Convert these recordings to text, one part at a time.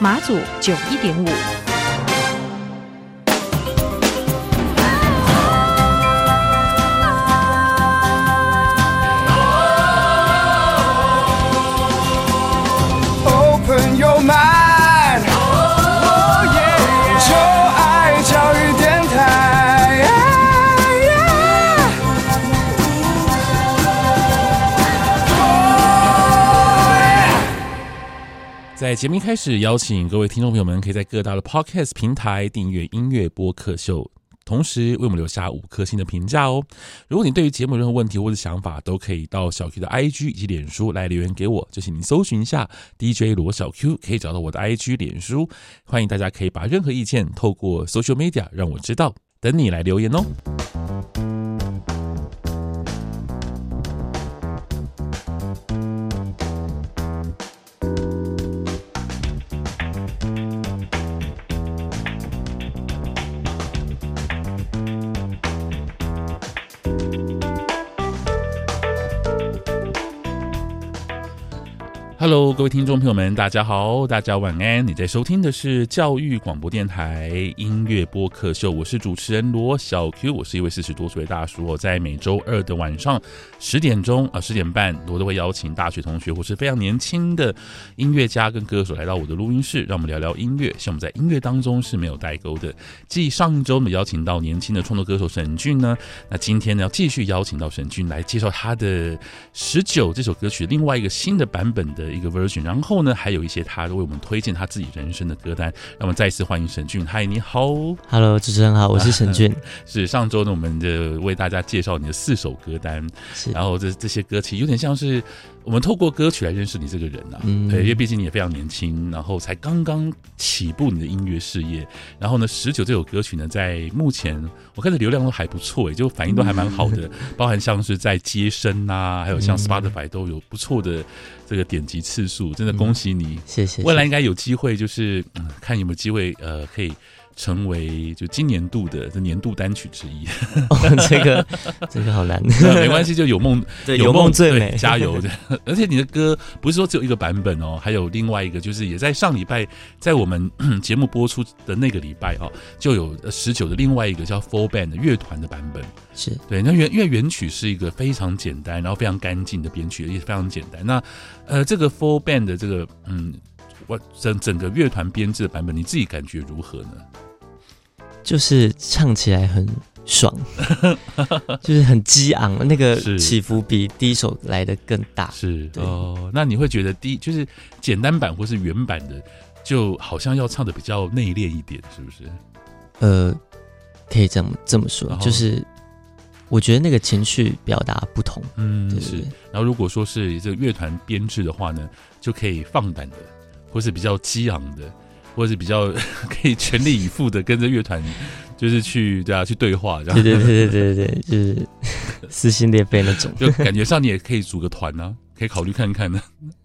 马祖九一点五。在节目一开始，邀请各位听众朋友们，可以在各大的 Podcast 平台订阅音乐播客秀，同时为我们留下五颗星的评价哦。如果你对于节目有任何问题或者想法，都可以到小 Q 的 IG 以及脸书来留言给我，就请您搜寻一下 DJ 罗小 Q，可以找到我的 IG 脸书。欢迎大家可以把任何意见透过 Social Media 让我知道，等你来留言哦。Hello，各位听众朋友们，大家好，大家晚安。你在收听的是教育广播电台音乐播客秀，我是主持人罗小 Q，我是一位四十多岁的大叔。我在每周二的晚上十点钟啊十点半，我都会邀请大学同学或是非常年轻的音乐家跟歌手来到我的录音室，让我们聊聊音乐。像我们在音乐当中是没有代沟的。继上一周我们邀请到年轻的创作歌手沈俊呢，那今天呢要继续邀请到沈俊来介绍他的《十九》这首歌曲另外一个新的版本的。一个 version，然后呢，还有一些他为我们推荐他自己人生的歌单。那么再一次欢迎沈俊，嗨，你好，Hello，主持人好，我是沈俊。是上周呢，我们就为大家介绍你的四首歌单，是然后这这些歌曲有点像是。我们透过歌曲来认识你这个人呐、啊，嗯，对，因为毕竟你也非常年轻，然后才刚刚起步你的音乐事业。然后呢，十九这首歌曲呢，在目前我看的流量都还不错，也就反应都还蛮好的，包含像是在接生呐、啊，还有像 Spotify 都有不错的这个点击次数，真的恭喜你，谢谢。未来应该有机会，就是嗯，看有没有机会，呃，可以。成为就今年度的这年度单曲之一，哦，这个这个好难，没关系，就有梦，对，有梦最美，加油！而且你的歌不是说只有一个版本哦，还有另外一个，就是也在上礼拜在我们 节目播出的那个礼拜哦，就有十九的另外一个叫 Full Band 的乐团的版本，是对。那原因为原曲是一个非常简单，然后非常干净的编曲，也非常简单。那呃，这个 Full Band 的这个嗯，我整整个乐团编制的版本，你自己感觉如何呢？就是唱起来很爽，就是很激昂，那个起伏比第一首来的更大。是哦，那你会觉得第一就是简单版或是原版的，就好像要唱的比较内敛一点，是不是？呃，可以这么这么说，就是我觉得那个情绪表达不同。嗯，是。然后如果说是这个乐团编制的话呢，就可以放胆的，或是比较激昂的。或者是比较 可以全力以赴的跟着乐团，就是去对啊去对话，这样。对对对对对对，就是撕心裂肺那种。就感觉上你也可以组个团呢、啊，可以考虑看看呢。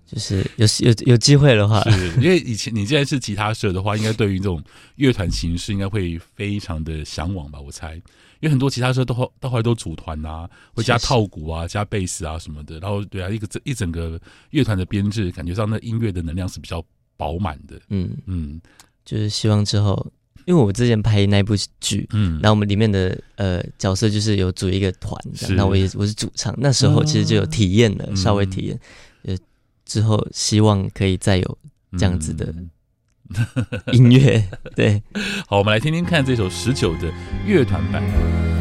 就是有有有机会的话，是因为以前你既然是吉他社的话，应该对于这种乐团形式应该会非常的向往吧？我猜，因为很多吉他社都后到后来都组团啊，会加套鼓啊、加贝斯啊什么的。然后对啊，一个这一整个乐团的编制，感觉上那音乐的能量是比较。饱满的，嗯。嗯，就是希望之后，因为我之前拍那部剧，嗯，然后我们里面的呃角色就是有组一个团，那我也我是主唱，那时候其实就有体验了，嗯、稍微体验，呃，之后希望可以再有这样子的音乐，嗯、对，好，我们来听听看这首十九的乐团版。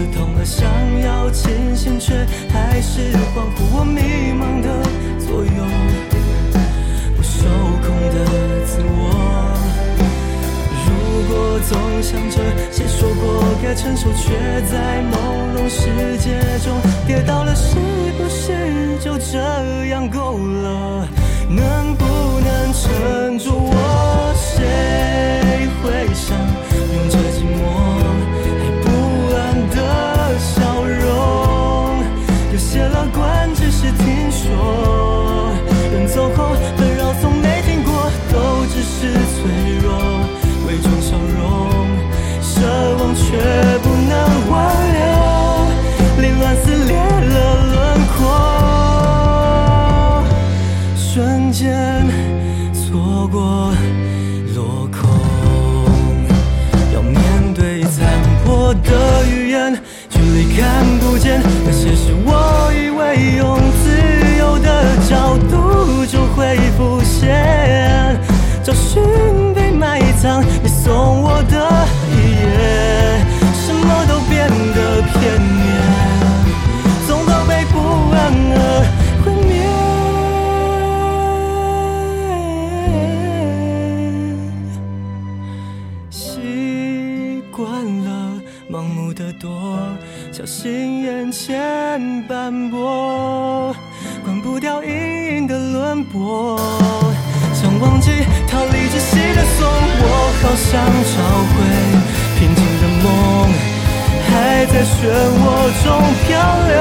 刺痛了，想要清醒，却还是恍惚。我迷茫的左右，不受控的自我。如果，总想着谁说过该成熟，却在朦胧世界中跌倒了，是不是就这样够了？能不能撑住我？谁会想是听说，斑驳，关不掉阴影的轮廓。想忘记逃离窒息的锁，我好想找回平静的梦，还在漩涡中漂流，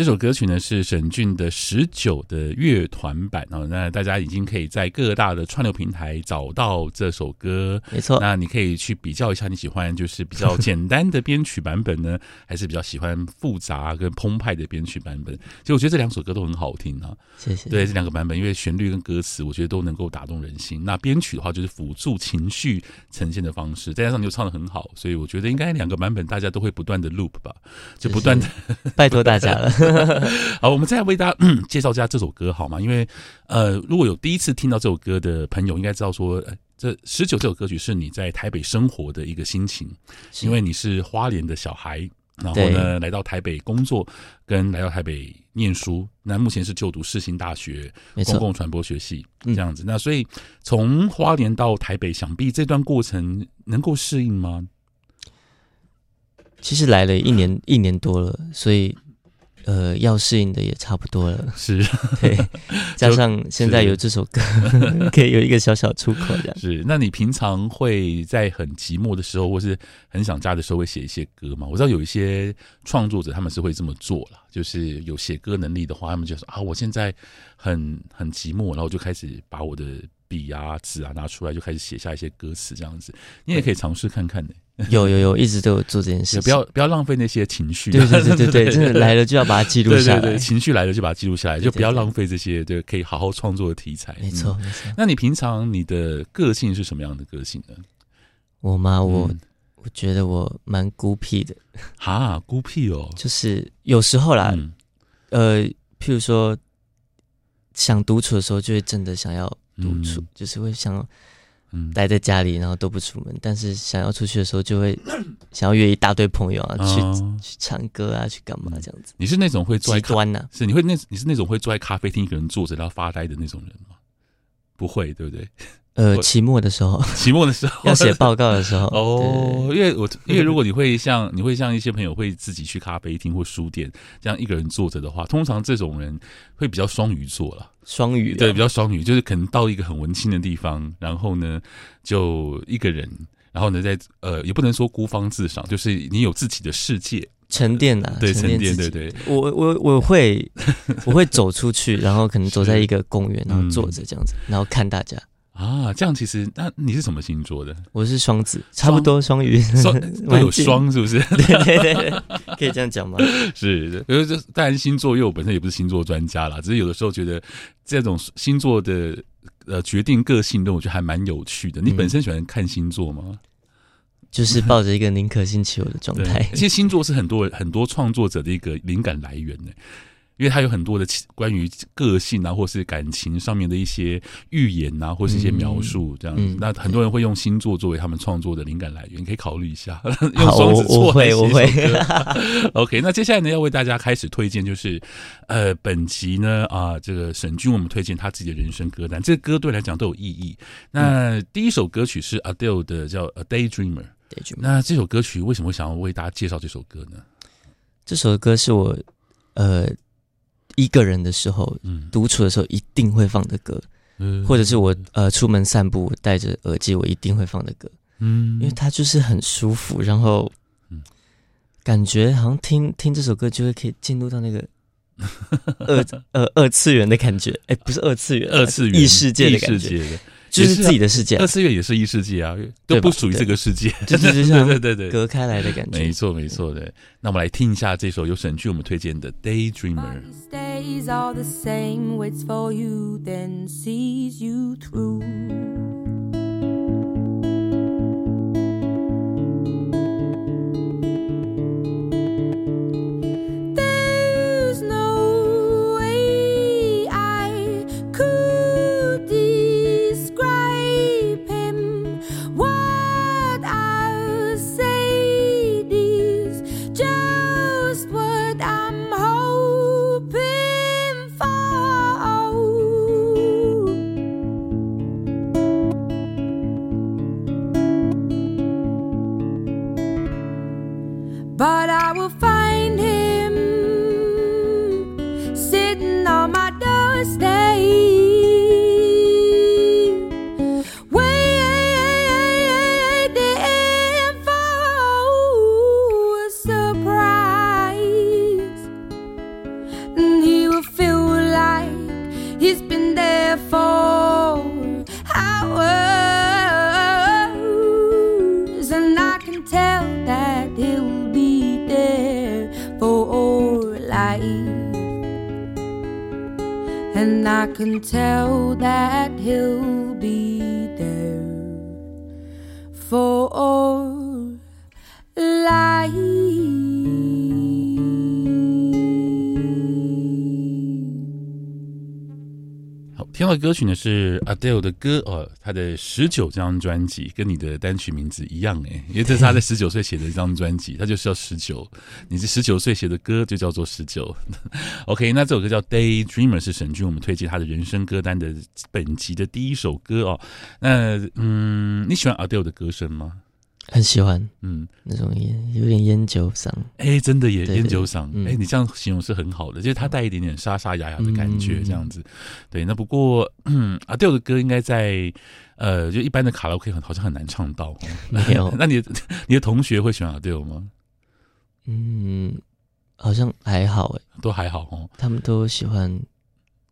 这首歌曲呢是沈俊的十九的乐团版哦，那大家已经可以在各大的串流平台找到这首歌，没错。那你可以去比较一下，你喜欢就是比较简单的编曲版本呢，还是比较喜欢复杂跟澎湃的编曲版本？其实我觉得这两首歌都很好听啊，谢谢。对，这两个版本，因为旋律跟歌词，我觉得都能够打动人心。那编曲的话，就是辅助情绪呈现的方式，再加上你又唱的很好，所以我觉得应该两个版本大家都会不断的 loop 吧，就不断的拜托大家了。好，我们再为大家、嗯、介绍一下这首歌好吗？因为呃，如果有第一次听到这首歌的朋友，应该知道说，呃、这十九这首歌曲是你在台北生活的一个心情，因为你是花莲的小孩，然后呢来到台北工作，跟来到台北念书，那目前是就读世新大学公共传播学系这样子。那所以从花莲到台北，想必这段过程能够适应吗？其实来了一年一年多了，所以。呃，要适应的也差不多了，是对，加上现在有这首歌，可以有一个小小出口的。是，那你平常会在很寂寞的时候，或是很想家的时候，会写一些歌吗？我知道有一些创作者他们是会这么做了，就是有写歌能力的话，他们就说啊，我现在很很寂寞，然后我就开始把我的笔啊纸啊拿出来，就开始写下一些歌词这样子。你也可以尝试看看呢。有有有，一直都有做这件事情。不要不要浪费那些情绪。对对对对对，真的来了就要把它记录下来。对对对，情绪来了就把它记录下来，就不要浪费这些对可以好好创作的题材。没错没错。那你平常你的个性是什么样的个性呢？我吗？我我觉得我蛮孤僻的。哈，孤僻哦。就是有时候啦，呃，譬如说想独处的时候，就会真的想要独处，就是会想。嗯，待在家里，然后都不出门。但是想要出去的时候，就会 想要约一大堆朋友啊，去、哦、去唱歌啊，去干嘛这样子。你是那种会坐在极端呢、啊？是你会那？你是那种会坐在咖啡厅一个人坐着然后发呆的那种人吗？不会，对不对？呃，期末的时候，期末的时候。要写报告的时候。哦，因为我因为如果你会像 你会像一些朋友会自己去咖啡厅或书店这样一个人坐着的话，通常这种人会比较双鱼座了。双鱼对，比较双鱼，就是可能到一个很文青的地方，然后呢就一个人，然后呢在呃也不能说孤芳自赏，就是你有自己的世界。沉淀啊，对沉淀，对对。我我我会我会走出去，然后可能走在一个公园，然后坐着这样子，然后看大家。啊，这样其实，那你是什么星座的？我是双子，差不多双鱼，双 都有双，是不是？对对对，可以这样讲吗？是，因为这当然星座，因为我本身也不是星座专家啦，只是有的时候觉得这种星座的呃决定个性的，我觉得还蛮有趣的。你本身喜欢看星座吗？嗯、就是抱着一个宁可信其有的状态。其实星座是很多很多创作者的一个灵感来源呢。因为他有很多的关于个性啊，或是感情上面的一些预言啊，或是一些描述这样子。嗯、那很多人会用星座作为他们创作的灵感来源，你可以考虑一下。用双子座来写首歌。我 会 OK，那接下来呢，要为大家开始推荐，就是呃，本集呢啊、呃，这个沈君我们推荐他自己的人生歌单，这个歌对来讲都有意义。那第一首歌曲是 Adele 的叫《A Daydreamer》。那这首歌曲为什么会想要为大家介绍这首歌呢？这首歌是我呃一个人的时候，嗯，独处的时候一定会放的歌，嗯，或者是我呃出门散步戴着耳机我一定会放的歌，嗯，因为它就是很舒服，然后嗯，感觉好像听听这首歌就会可以进入到那个二 呃二次元的感觉，哎，不是二次元，二次元异世界的感觉。就是自己的世界，二次元也是异世界啊，都不属于这个世界，就是对对对对，隔开来的感觉，没错没错的。那我们来听一下这首由沈剧我们推荐的《Daydreamer》。听到歌曲呢是 Adele 的歌哦，他的十九张专辑跟你的单曲名字一样诶，因为这是他在十九岁写的一张专辑，他就是要十九，你是十九岁写的歌就叫做十九。OK，那这首歌叫 Daydreamer 是沈君我们推荐他的人生歌单的本集的第一首歌哦。那嗯，你喜欢 Adele 的歌声吗？很喜欢，嗯，那种烟有点烟酒嗓，哎、欸，真的也烟酒嗓，哎、你这样形容是很好的，就是它带一点点沙沙哑哑的感觉，这样子，嗯、对。那不过，嗯，Adele 的歌应该在呃，就一般的卡拉 OK 很好像很难唱到，没有。那你你的同学会喜欢 Adele 吗？嗯，好像还好，哎，都还好哦，他们都喜欢。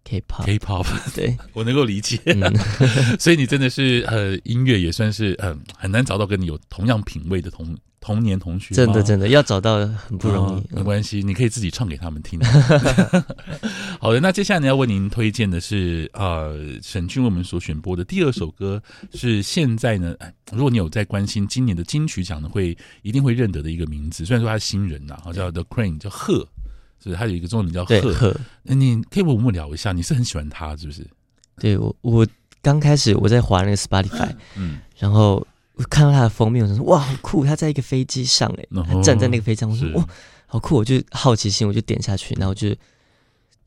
K-pop，对，我能够理解，嗯、所以你真的是呃，音乐也算是嗯、呃，很难找到跟你有同样品味的同童年同学，真的真的要找到很不容易，哦、没关系，你可以自己唱给他们听。好的，那接下来呢，要为您推荐的是呃，沈俊为我们所选播的第二首歌，是现在呢，如果你有在关心今年的金曲奖呢，会一定会认得的一个名字，虽然说他是新人呐，好叫 The Crane，叫贺。是，他有一个中文名叫贺。贺，那你可以跟我们聊一下，你是很喜欢他，是不是？对我，我刚开始我在滑那个 Spotify，嗯，然后我看到他的封面，我就说哇，好酷！他在一个飞机上，哎，他站在那个飞机上，我说哇，好酷！我就好奇心，我就点下去，然后就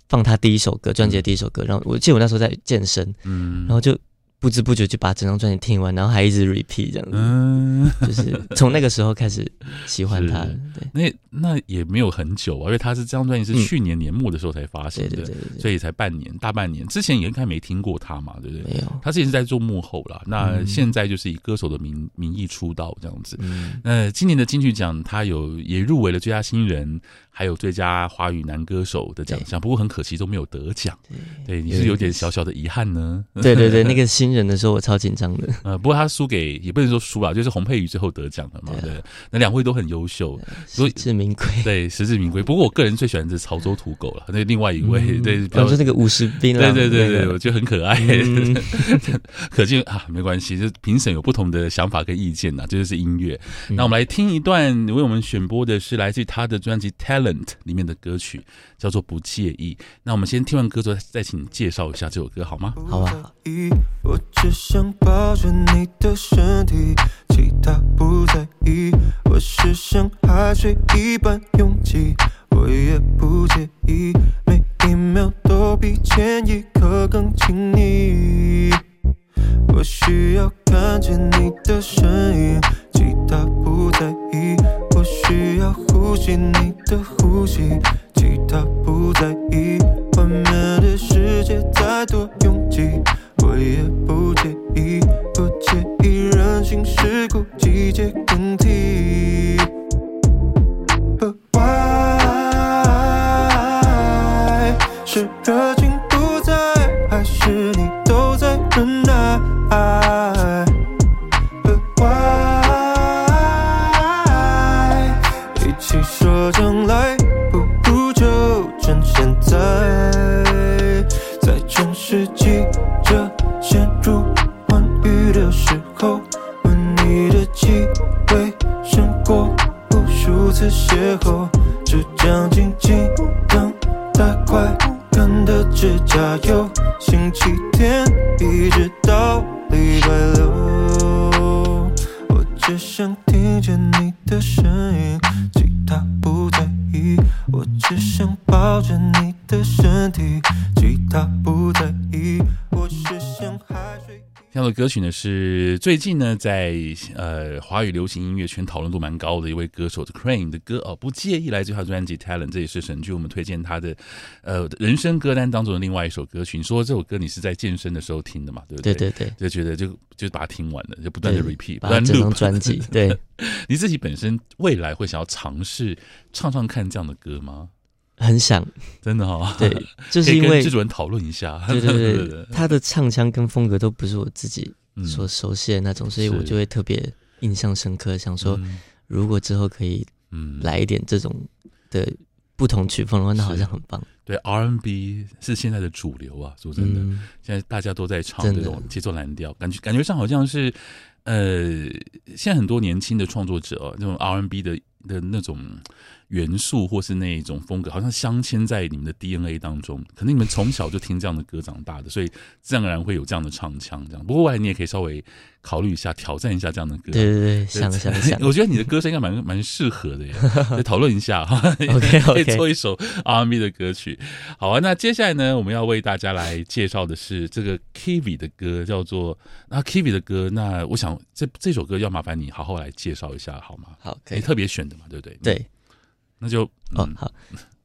放他第一首歌，专辑的第一首歌。然后我记得我那时候在健身，嗯，然后就。不知不觉就把整张专辑听完，然后还一直 repeat 这样子，嗯，就是从那个时候开始喜欢他。对，那那也没有很久啊，因为他是这张专辑是去年年末的时候才发行的，对对对，所以才半年，大半年之前也应该没听过他嘛，对不对？没有，他之前是在做幕后啦，那现在就是以歌手的名名义出道这样子。嗯，那今年的金曲奖他有也入围了最佳新人，还有最佳华语男歌手的奖项，不过很可惜都没有得奖。对，你是有点小小的遗憾呢。对对对，那个新。人的时候我超紧张的，呃，不过他输给也不能说输吧，就是洪佩瑜最后得奖了嘛，对，那两位都很优秀，实至名归，对，实至名归。不过我个人最喜欢的是潮州土狗了，那另外一位，对，就那个五十兵，对对对对，我觉得很可爱，可见啊，没关系，就评审有不同的想法跟意见呐，这就是音乐。那我们来听一段，为我们选播的是来自他的专辑《Talent》Talent》里面的歌曲，叫做《不介意》。那我们先听完歌之后，再请你介绍一下这首歌好吗？好啊。我只想抱着你的身体，其他不在意。我是像海水一般拥挤，我也不介意，每一秒都比前一刻更亲密。我需要看见你的身影，歌曲呢是最近呢在呃华语流行音乐圈讨论度蛮高的一位歌手的 Crane 的歌哦，不介意来自他专辑 Talent，这也是神剧我们推荐他的呃人生歌单当中的另外一首歌曲。你说这首歌你是在健身的时候听的嘛？对不对？对对对，就觉得就就把它听完了，就不断的 repeat，不断 loop 专辑。对，你自己本身未来会想要尝试唱唱看这样的歌吗？很想，真的哈、哦，对，就是因为制作人讨论一下，对对对，对 他的唱腔跟风格都不是我自己所熟悉的那种，嗯、所以我就会特别印象深刻，想说如果之后可以嗯。来一点这种的不同曲风的话，那好像很棒。对，R&B 是现在的主流啊，说真的，嗯、现在大家都在唱这种节奏蓝调，感觉感觉上好像是呃，现在很多年轻的创作者哦，那种 R&B 的的那种。元素或是那一种风格，好像镶嵌在你们的 DNA 当中。可能你们从小就听这样的歌长大的，所以自然而然会有这样的唱腔。这样，不过未来你也可以稍微考虑一下，挑战一下这样的歌。对对对，想想想，我觉得你的歌声应该蛮蛮适合的耶。来讨论一下哈 OK，可以做一首 R&B 的歌曲。好啊，那接下来呢，我们要为大家来介绍的是这个 Kivi 的歌，叫做那 Kivi 的歌。那我想这这首歌要麻烦你好好来介绍一下好吗？好，可以。特别选的嘛，对不对？对。那就、嗯、哦好，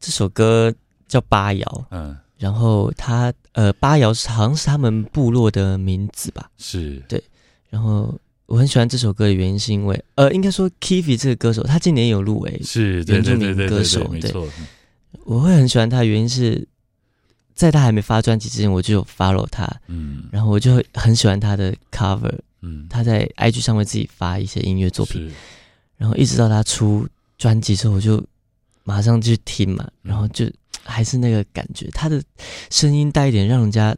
这首歌叫八瑶，嗯，然后他呃八瑶是好像是他们部落的名字吧？是。对，然后我很喜欢这首歌的原因是因为呃应该说 Kiwi 这个歌手他今年有入围是原住民歌手，对，对，对，对，没错，我会很喜欢他的原因是在他还没发专辑之前我就有 follow 他，嗯，然后我就很喜欢他的 cover，嗯，他在 IG 上会自己发一些音乐作品，然后一直到他出专辑之后我就。马上去听嘛，然后就还是那个感觉，他的声音带一点让人家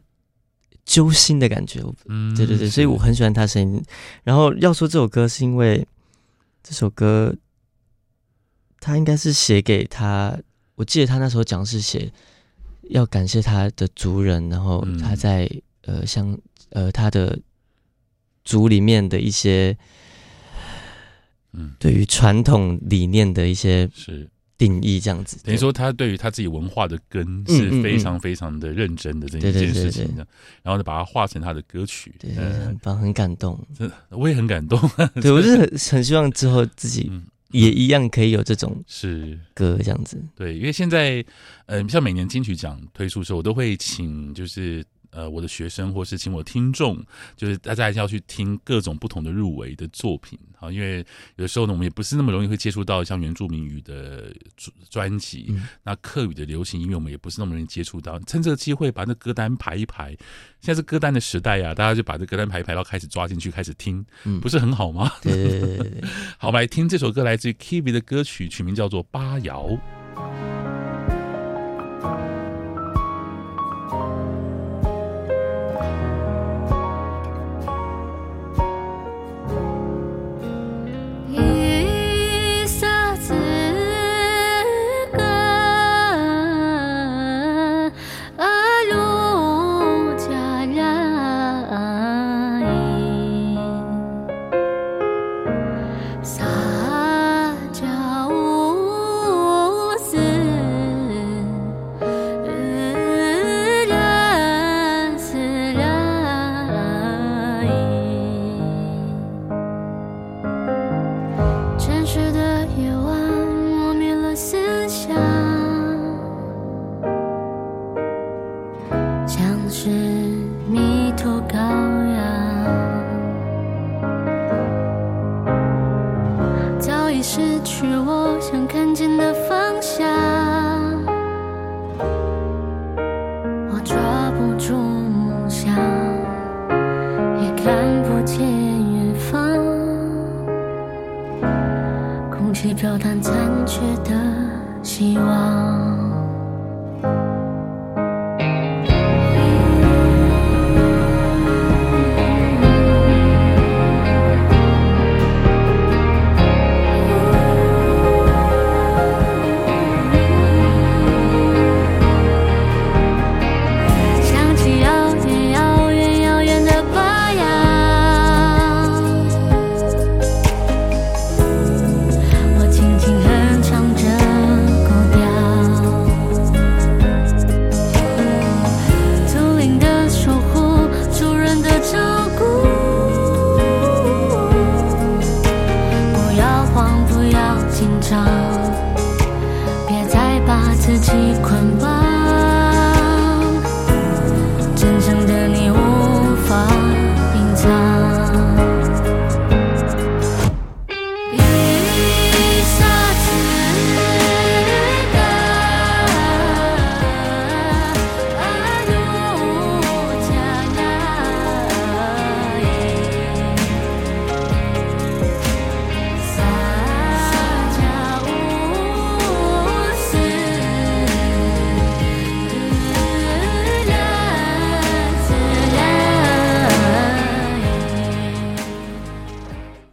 揪心的感觉。嗯，对对对，所以我很喜欢他声音。然后要说这首歌，是因为这首歌他应该是写给他，我记得他那时候讲是写要感谢他的族人，然后他在呃像呃他的族里面的一些嗯对于传统理念的一些是。定义这样子，等于说他对于他自己文化的根是非常非常的认真的这一件事情的，然后呢把它化成他的歌曲，对，很棒，很感动，我也很感动，对，我是很很希望之后自己也一样可以有这种是。歌这样子，对，因为现在嗯，像每年金曲奖推出的时候，我都会请就是。呃，我的学生或是请我听众，就是大家要去听各种不同的入围的作品啊，因为有的时候呢，我们也不是那么容易会接触到像原住民语的专辑，嗯、那客语的流行音乐我们也不是那么容易接触到。趁这个机会把那歌单排一排，现在是歌单的时代呀、啊，大家就把这歌单排一排，然后开始抓进去开始听，嗯、不是很好吗？对对对对，好，我们来听这首歌，来自于 Kiwi 的歌曲，曲名叫做《八瑶》。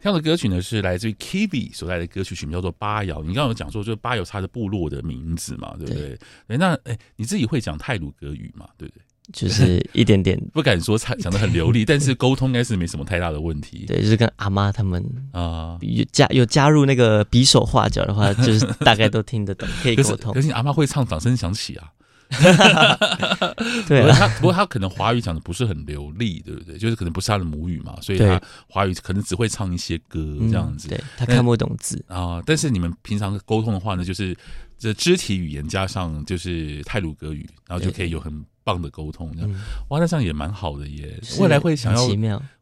这样的歌曲呢，是来自于 Kiwi 所带的歌曲，曲名叫做《巴瑶》。你刚刚有讲说，就是巴瑶它的部落的名字嘛，对不对？对。那哎，你自己会讲泰鲁格语嘛？对不对？就是一点点，不敢说讲的很流利，但是沟通应该是没什么太大的问题。对，就是跟阿妈他们啊，有加有加入那个比手画脚的话，就是大概都听得懂，可以沟通。可是你阿妈会唱《掌声响起》啊。对、啊，不过他不过他可能华语讲的不是很流利，对不对？就是可能不是他的母语嘛，所以他华语可能只会唱一些歌这样子。嗯、对，他看不懂字啊。但是你们平常沟通的话呢，就是这肢体语言加上就是泰鲁格语，然后就可以有很棒的沟通。这样哇，那这样也蛮好的耶。未来会想要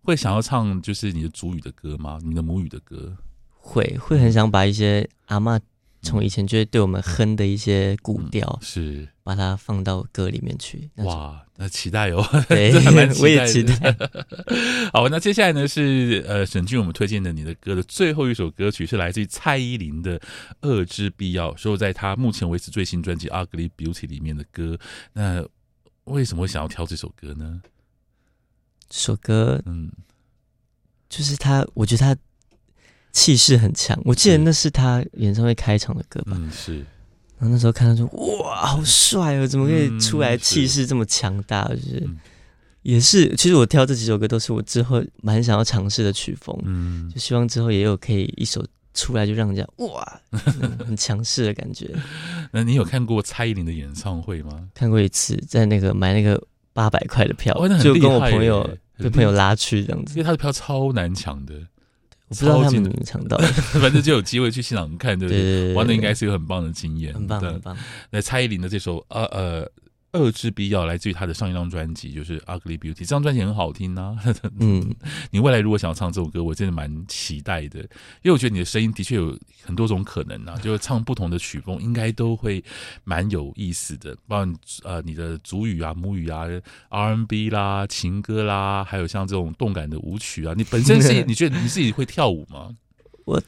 会想要唱就是你的主语的歌吗？你的母语的歌？会会很想把一些阿嬷。从以前就会对我们哼的一些古调，嗯、是把它放到歌里面去。哇，那期待哦！对，我也期待。好，那接下来呢是呃沈俊我们推荐的你的歌的最后一首歌曲是来自于蔡依林的《恶之必要》，收录在她目前为止最新专辑《Ugly Beauty》里面的歌。那为什么会想要挑这首歌呢？这首歌，嗯，就是他，我觉得他。气势很强，我记得那是他演唱会开场的歌吧？嗯，是。然后那时候看到说，哇，好帅哦！怎么可以出来气势这么强大？嗯、就是，嗯、也是。其实我挑这几首歌都是我之后蛮想要尝试的曲风，嗯，就希望之后也有可以一首出来就让人家哇，很强势的感觉。那你有看过蔡依林的演唱会吗？看过一次，在那个买那个八百块的票，就跟我朋友被朋友拉去这样子，因为他的票超难抢的。我不知道他们怎么抢到的，反正就有机会去现场看，对不对？玩的应该是一个很棒的经验，很棒，很棒。那蔡依林的这首呃呃。恶之必要来自于他的上一张专辑，就是《Ugly Beauty》。这张专辑很好听啊。嗯，你未来如果想要唱这首歌，我真的蛮期待的，因为我觉得你的声音的确有很多种可能啊，就是唱不同的曲风，应该都会蛮有意思的。包括呃你的主语啊、母语啊、R&B 啦、情歌啦，还有像这种动感的舞曲啊，你本身是 你觉得你自己会跳舞吗？我。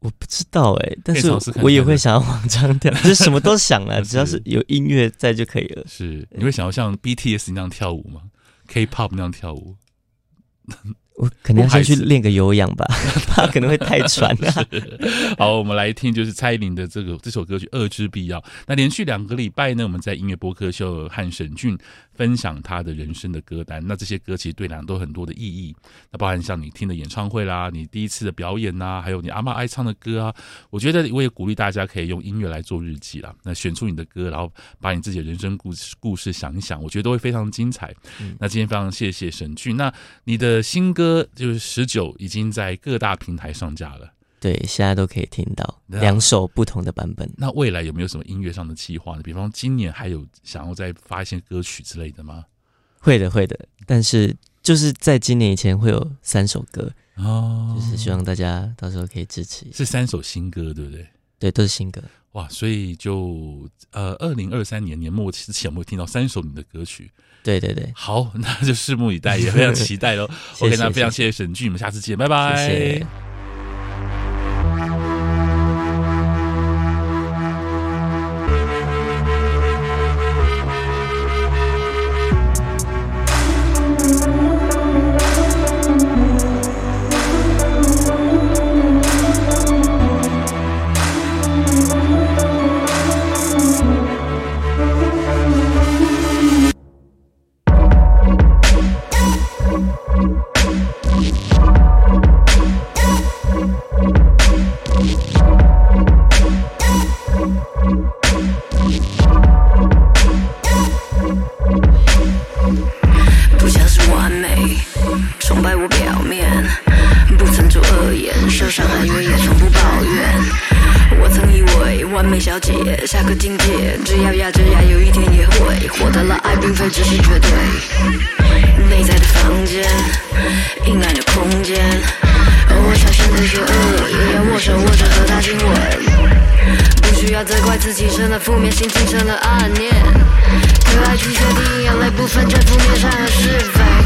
我不知道哎、欸，但是我也会想要往这样跳，就是什么都想了，只要是有音乐在就可以了。是，你会想要像 BTS 那样跳舞吗？K-pop 那样跳舞？我可能要先去练个有氧吧，怕可能会太喘了。好，我们来听就是蔡依林的这个这首歌曲《恶之必要》。那连续两个礼拜呢，我们在音乐播客秀和沈俊分享他的人生的歌单。那这些歌其实对两个都很多的意义。那包含像你听的演唱会啦，你第一次的表演呐、啊，还有你阿妈爱唱的歌啊。我觉得我也鼓励大家可以用音乐来做日记啦。那选出你的歌，然后把你自己的人生故事故事想一想，我觉得都会非常精彩。嗯、那今天非常谢谢沈俊。那你的新歌。歌就是十九，已经在各大平台上架了。对，现在都可以听到两首不同的版本。那未来有没有什么音乐上的计划呢？比方今年还有想要再发一些歌曲之类的吗？会的，会的。但是就是在今年以前会有三首歌，哦，就是希望大家到时候可以支持。是三首新歌，对不对？对，都是新歌。哇，所以就呃，二零二三年年末之前有没有听到三首你的歌曲？对对对，好，那就拭目以待，也非常期待喽。OK，那非常谢谢沈俊，我们下次见，拜拜。谢谢崇拜我表面，不曾做恶言，受伤害我也从不抱怨。我曾以为完美小姐，下个境界，只要咬着牙，有一天也会获得了爱，并非只是绝对。内在的房间，阴暗的空间，我小心的邪，恶，也要握手握着和他亲吻。不需要责怪自己生了负面心情，生了暗念。可爱情绝第一眼泪，不分这负面善恶是非。